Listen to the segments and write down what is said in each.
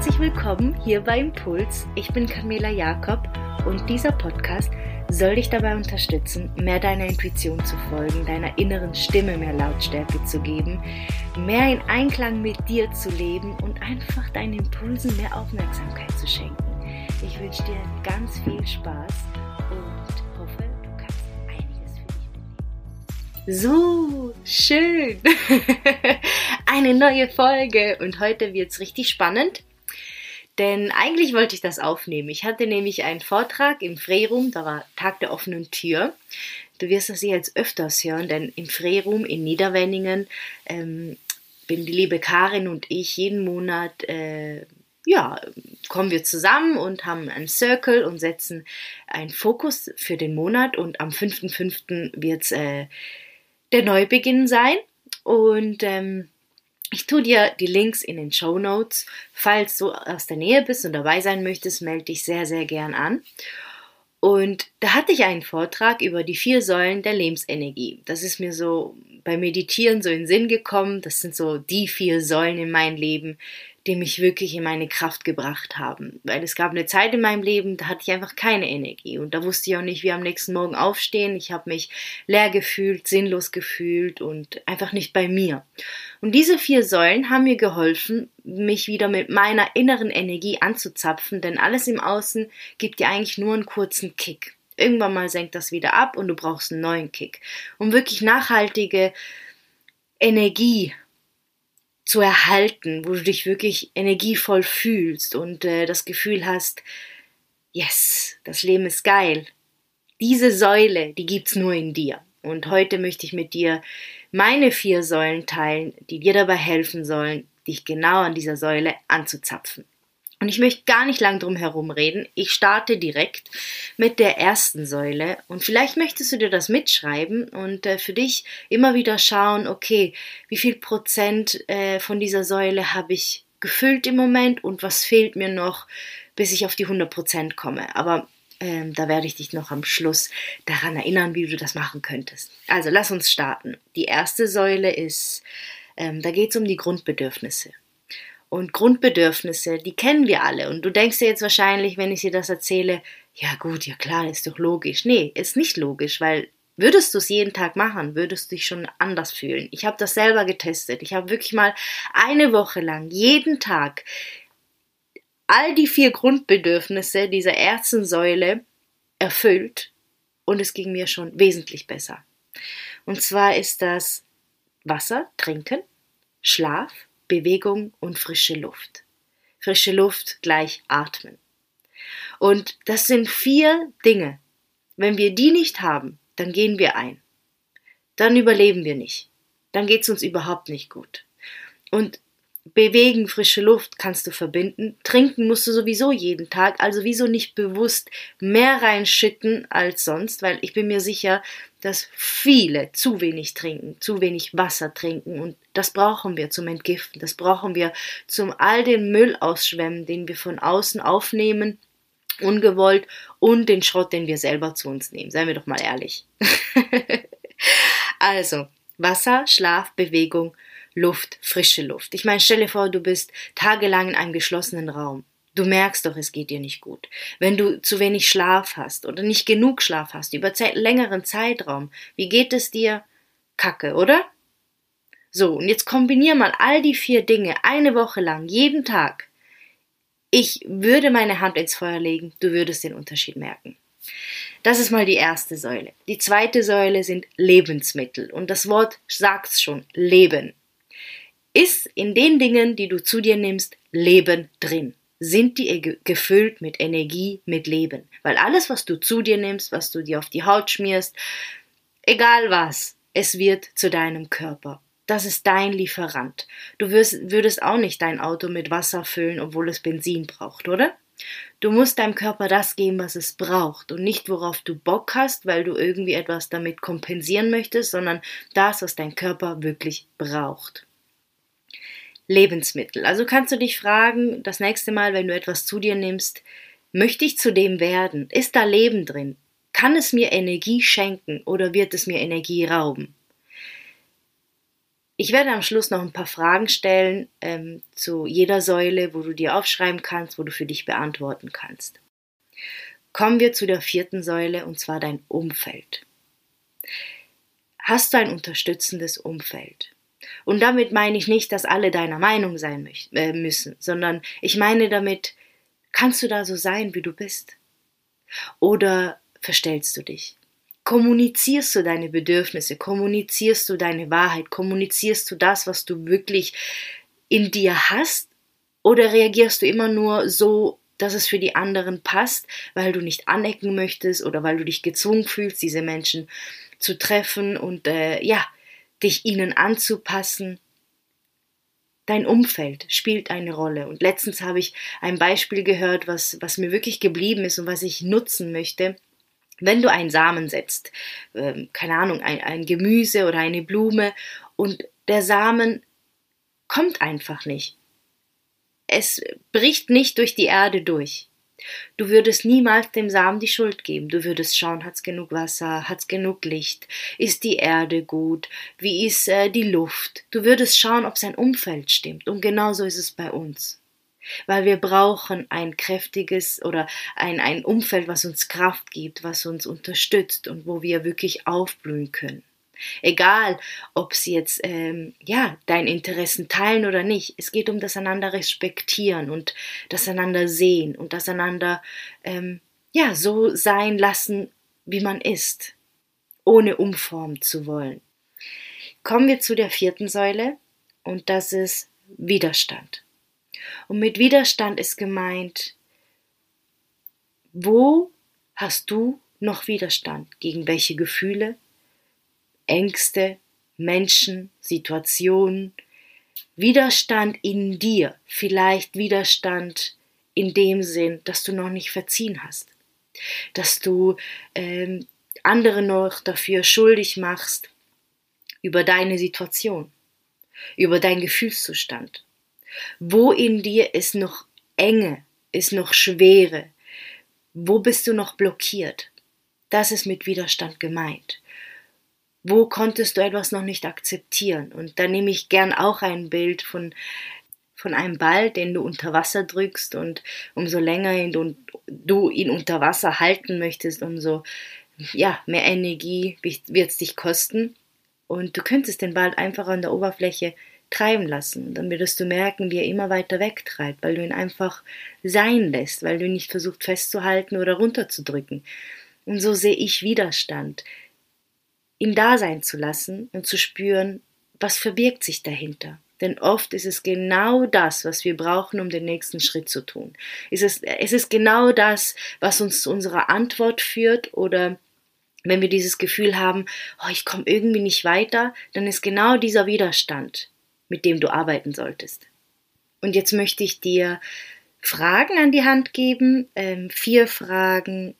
Herzlich willkommen hier bei Impuls. Ich bin Camilla Jakob und dieser Podcast soll dich dabei unterstützen, mehr deiner Intuition zu folgen, deiner inneren Stimme mehr Lautstärke zu geben, mehr in Einklang mit dir zu leben und einfach deinen Impulsen mehr Aufmerksamkeit zu schenken. Ich wünsche dir ganz viel Spaß und hoffe, du kannst einiges für dich mitnehmen. So, schön! Eine neue Folge und heute wird es richtig spannend. Denn eigentlich wollte ich das aufnehmen. Ich hatte nämlich einen Vortrag im Freerum, da war Tag der offenen Tür. Du wirst das jetzt öfters hören, denn im Freerum in Niederwenningen ähm, bin die liebe Karin und ich jeden Monat, äh, ja, kommen wir zusammen und haben einen Circle und setzen einen Fokus für den Monat. Und am 5.5. wird es äh, der Neubeginn sein. Und ähm, ich tue dir die Links in den Show Notes. Falls du aus der Nähe bist und dabei sein möchtest, melde dich sehr, sehr gern an. Und da hatte ich einen Vortrag über die vier Säulen der Lebensenergie. Das ist mir so beim Meditieren so in den Sinn gekommen. Das sind so die vier Säulen in meinem Leben, die mich wirklich in meine Kraft gebracht haben. Weil es gab eine Zeit in meinem Leben, da hatte ich einfach keine Energie und da wusste ich auch nicht, wie am nächsten Morgen aufstehen. Ich habe mich leer gefühlt, sinnlos gefühlt und einfach nicht bei mir. Und diese vier Säulen haben mir geholfen, mich wieder mit meiner inneren Energie anzuzapfen, denn alles im Außen gibt dir eigentlich nur einen kurzen Kick. Irgendwann mal senkt das wieder ab und du brauchst einen neuen Kick. Um wirklich nachhaltige Energie zu erhalten, wo du dich wirklich energievoll fühlst und äh, das Gefühl hast, yes, das Leben ist geil. Diese Säule, die gibt's nur in dir. Und heute möchte ich mit dir meine vier Säulen teilen, die dir dabei helfen sollen, dich genau an dieser Säule anzuzapfen. Und ich möchte gar nicht lang drum herum reden. Ich starte direkt mit der ersten Säule. Und vielleicht möchtest du dir das mitschreiben und äh, für dich immer wieder schauen, okay, wie viel Prozent äh, von dieser Säule habe ich gefüllt im Moment und was fehlt mir noch, bis ich auf die 100 Prozent komme. Aber ähm, da werde ich dich noch am Schluss daran erinnern, wie du das machen könntest. Also lass uns starten. Die erste Säule ist, ähm, da geht es um die Grundbedürfnisse und Grundbedürfnisse, die kennen wir alle. Und du denkst dir jetzt wahrscheinlich, wenn ich dir das erzähle, ja gut, ja klar, ist doch logisch. Nee, ist nicht logisch, weil würdest du es jeden Tag machen, würdest du dich schon anders fühlen. Ich habe das selber getestet. Ich habe wirklich mal eine Woche lang jeden Tag all die vier Grundbedürfnisse dieser ersten Säule erfüllt und es ging mir schon wesentlich besser. Und zwar ist das Wasser, Trinken, Schlaf, Bewegung und frische Luft. Frische Luft gleich atmen. Und das sind vier Dinge. Wenn wir die nicht haben, dann gehen wir ein. Dann überleben wir nicht. Dann geht es uns überhaupt nicht gut. Und Bewegen, frische Luft kannst du verbinden. Trinken musst du sowieso jeden Tag, also wieso nicht bewusst mehr reinschütten als sonst, weil ich bin mir sicher, dass viele zu wenig trinken, zu wenig Wasser trinken und das brauchen wir zum Entgiften, das brauchen wir zum all den Müll ausschwemmen, den wir von außen aufnehmen, ungewollt und den Schrott, den wir selber zu uns nehmen. Seien wir doch mal ehrlich. also, Wasser, Schlaf, Bewegung, Luft, frische Luft. Ich meine, stell dir vor, du bist tagelang in einem geschlossenen Raum. Du merkst doch, es geht dir nicht gut. Wenn du zu wenig Schlaf hast oder nicht genug Schlaf hast über längeren Zeitraum, wie geht es dir? Kacke, oder? So, und jetzt kombinier mal all die vier Dinge eine Woche lang, jeden Tag. Ich würde meine Hand ins Feuer legen, du würdest den Unterschied merken. Das ist mal die erste Säule. Die zweite Säule sind Lebensmittel. Und das Wort sagt's schon, Leben. Ist in den Dingen, die du zu dir nimmst, Leben drin? Sind die gefüllt mit Energie, mit Leben? Weil alles, was du zu dir nimmst, was du dir auf die Haut schmierst, egal was, es wird zu deinem Körper. Das ist dein Lieferant. Du wirst, würdest auch nicht dein Auto mit Wasser füllen, obwohl es Benzin braucht, oder? Du musst deinem Körper das geben, was es braucht und nicht worauf du Bock hast, weil du irgendwie etwas damit kompensieren möchtest, sondern das, was dein Körper wirklich braucht. Lebensmittel. Also kannst du dich fragen, das nächste Mal, wenn du etwas zu dir nimmst, möchte ich zu dem werden? Ist da Leben drin? Kann es mir Energie schenken oder wird es mir Energie rauben? Ich werde am Schluss noch ein paar Fragen stellen ähm, zu jeder Säule, wo du dir aufschreiben kannst, wo du für dich beantworten kannst. Kommen wir zu der vierten Säule und zwar dein Umfeld. Hast du ein unterstützendes Umfeld? Und damit meine ich nicht, dass alle deiner Meinung sein äh, müssen, sondern ich meine damit, kannst du da so sein, wie du bist? Oder verstellst du dich? Kommunizierst du deine Bedürfnisse? Kommunizierst du deine Wahrheit? Kommunizierst du das, was du wirklich in dir hast? Oder reagierst du immer nur so, dass es für die anderen passt, weil du nicht anecken möchtest oder weil du dich gezwungen fühlst, diese Menschen zu treffen und äh, ja, dich ihnen anzupassen? Dein Umfeld spielt eine Rolle. Und letztens habe ich ein Beispiel gehört, was, was mir wirklich geblieben ist und was ich nutzen möchte. Wenn du einen Samen setzt, äh, keine Ahnung, ein, ein Gemüse oder eine Blume und der Samen kommt einfach nicht. Es bricht nicht durch die Erde durch. Du würdest niemals dem Samen die Schuld geben. Du würdest schauen, hat's genug Wasser, hat's genug Licht, ist die Erde gut, wie ist äh, die Luft. Du würdest schauen, ob sein Umfeld stimmt. Und genauso ist es bei uns weil wir brauchen ein kräftiges oder ein, ein Umfeld, was uns Kraft gibt, was uns unterstützt und wo wir wirklich aufblühen können. Egal, ob sie jetzt ähm, ja deinen Interessen teilen oder nicht. Es geht um das einander respektieren und das einander sehen und das einander ähm, ja so sein lassen, wie man ist, ohne umformen zu wollen. Kommen wir zu der vierten Säule und das ist Widerstand. Und mit Widerstand ist gemeint, wo hast du noch Widerstand? Gegen welche Gefühle, Ängste, Menschen, Situationen? Widerstand in dir, vielleicht Widerstand in dem Sinn, dass du noch nicht verziehen hast, dass du ähm, andere noch dafür schuldig machst über deine Situation, über deinen Gefühlszustand. Wo in dir ist noch Enge, ist noch Schwere? Wo bist du noch blockiert? Das ist mit Widerstand gemeint. Wo konntest du etwas noch nicht akzeptieren? Und da nehme ich gern auch ein Bild von, von einem Ball, den du unter Wasser drückst und umso länger ihn, du ihn unter Wasser halten möchtest, umso ja, mehr Energie wird es dich kosten. Und du könntest den Ball einfach an der Oberfläche treiben lassen. Dann würdest du merken, wie er immer weiter wegtreibt, weil du ihn einfach sein lässt, weil du ihn nicht versucht festzuhalten oder runterzudrücken. Und so sehe ich Widerstand. Ihn da sein zu lassen und zu spüren, was verbirgt sich dahinter. Denn oft ist es genau das, was wir brauchen, um den nächsten Schritt zu tun. Es ist, es ist genau das, was uns zu unserer Antwort führt oder wenn wir dieses Gefühl haben, oh, ich komme irgendwie nicht weiter, dann ist genau dieser Widerstand mit dem du arbeiten solltest. Und jetzt möchte ich dir Fragen an die Hand geben, ähm, vier Fragen,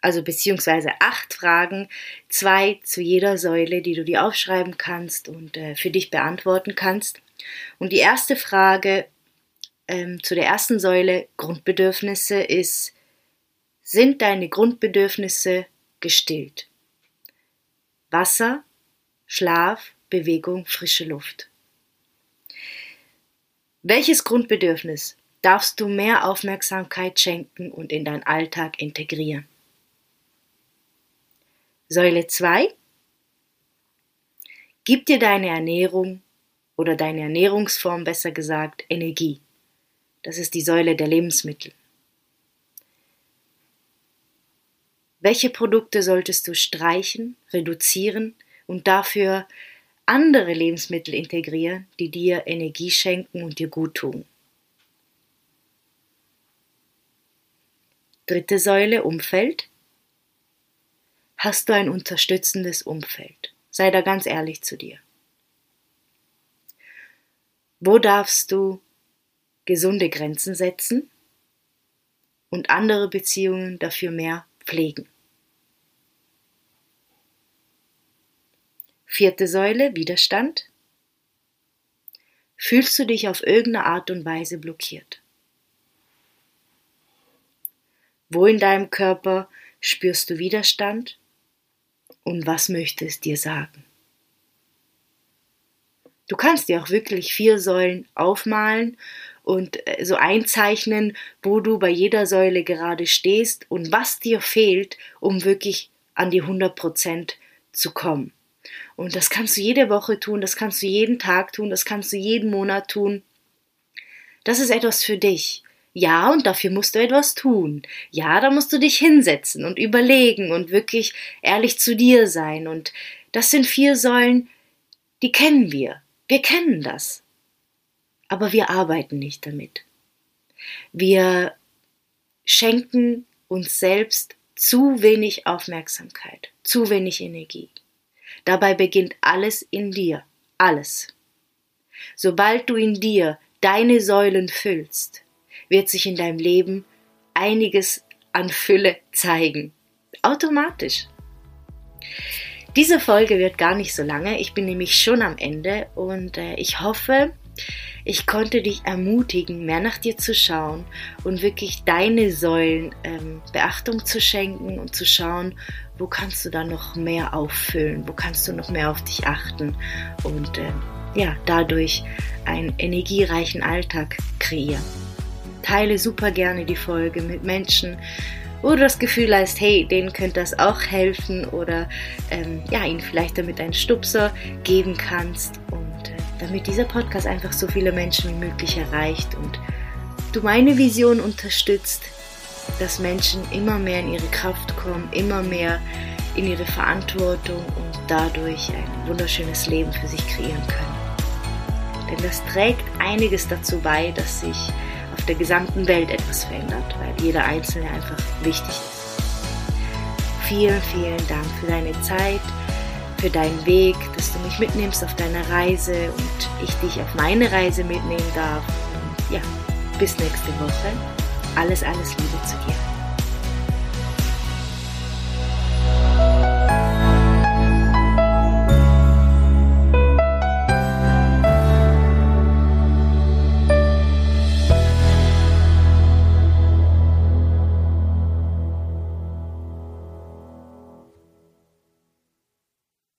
also beziehungsweise acht Fragen, zwei zu jeder Säule, die du dir aufschreiben kannst und äh, für dich beantworten kannst. Und die erste Frage ähm, zu der ersten Säule Grundbedürfnisse ist, sind deine Grundbedürfnisse gestillt? Wasser, Schlaf, Bewegung, frische Luft. Welches Grundbedürfnis darfst du mehr Aufmerksamkeit schenken und in deinen Alltag integrieren? Säule 2. Gib dir deine Ernährung oder deine Ernährungsform besser gesagt Energie. Das ist die Säule der Lebensmittel. Welche Produkte solltest du streichen, reduzieren und dafür andere Lebensmittel integrieren, die dir Energie schenken und dir gut tun. Dritte Säule Umfeld. Hast du ein unterstützendes Umfeld? Sei da ganz ehrlich zu dir. Wo darfst du gesunde Grenzen setzen und andere Beziehungen dafür mehr pflegen? Vierte Säule, Widerstand. Fühlst du dich auf irgendeine Art und Weise blockiert? Wo in deinem Körper spürst du Widerstand? Und was möchte es dir sagen? Du kannst dir auch wirklich vier Säulen aufmalen und äh, so einzeichnen, wo du bei jeder Säule gerade stehst und was dir fehlt, um wirklich an die 100 Prozent zu kommen. Und das kannst du jede Woche tun, das kannst du jeden Tag tun, das kannst du jeden Monat tun. Das ist etwas für dich. Ja, und dafür musst du etwas tun. Ja, da musst du dich hinsetzen und überlegen und wirklich ehrlich zu dir sein. Und das sind vier Säulen, die kennen wir. Wir kennen das. Aber wir arbeiten nicht damit. Wir schenken uns selbst zu wenig Aufmerksamkeit, zu wenig Energie. Dabei beginnt alles in dir, alles. Sobald du in dir deine Säulen füllst, wird sich in deinem Leben einiges an Fülle zeigen. Automatisch. Diese Folge wird gar nicht so lange. Ich bin nämlich schon am Ende und äh, ich hoffe, ich konnte dich ermutigen, mehr nach dir zu schauen und wirklich deine Säulen ähm, Beachtung zu schenken und zu schauen, wo kannst du da noch mehr auffüllen, wo kannst du noch mehr auf dich achten und äh, ja, dadurch einen energiereichen Alltag kreieren. Teile super gerne die Folge mit Menschen, wo du das Gefühl hast, hey, denen könnte das auch helfen oder ähm, ja, ihnen vielleicht damit einen Stupser geben kannst und äh, damit dieser Podcast einfach so viele Menschen wie möglich erreicht und du meine Vision unterstützt, dass Menschen immer mehr in ihre Kraft kommen, immer mehr in ihre Verantwortung und dadurch ein wunderschönes Leben für sich kreieren können. Denn das trägt einiges dazu bei, dass sich auf der gesamten Welt etwas verändert, weil jeder Einzelne einfach wichtig ist. Vielen, vielen Dank für deine Zeit, für deinen Weg, dass du mich mitnimmst auf deiner Reise und ich dich auf meine Reise mitnehmen darf. Und ja, bis nächste Woche. Alles, alles Liebe zu dir.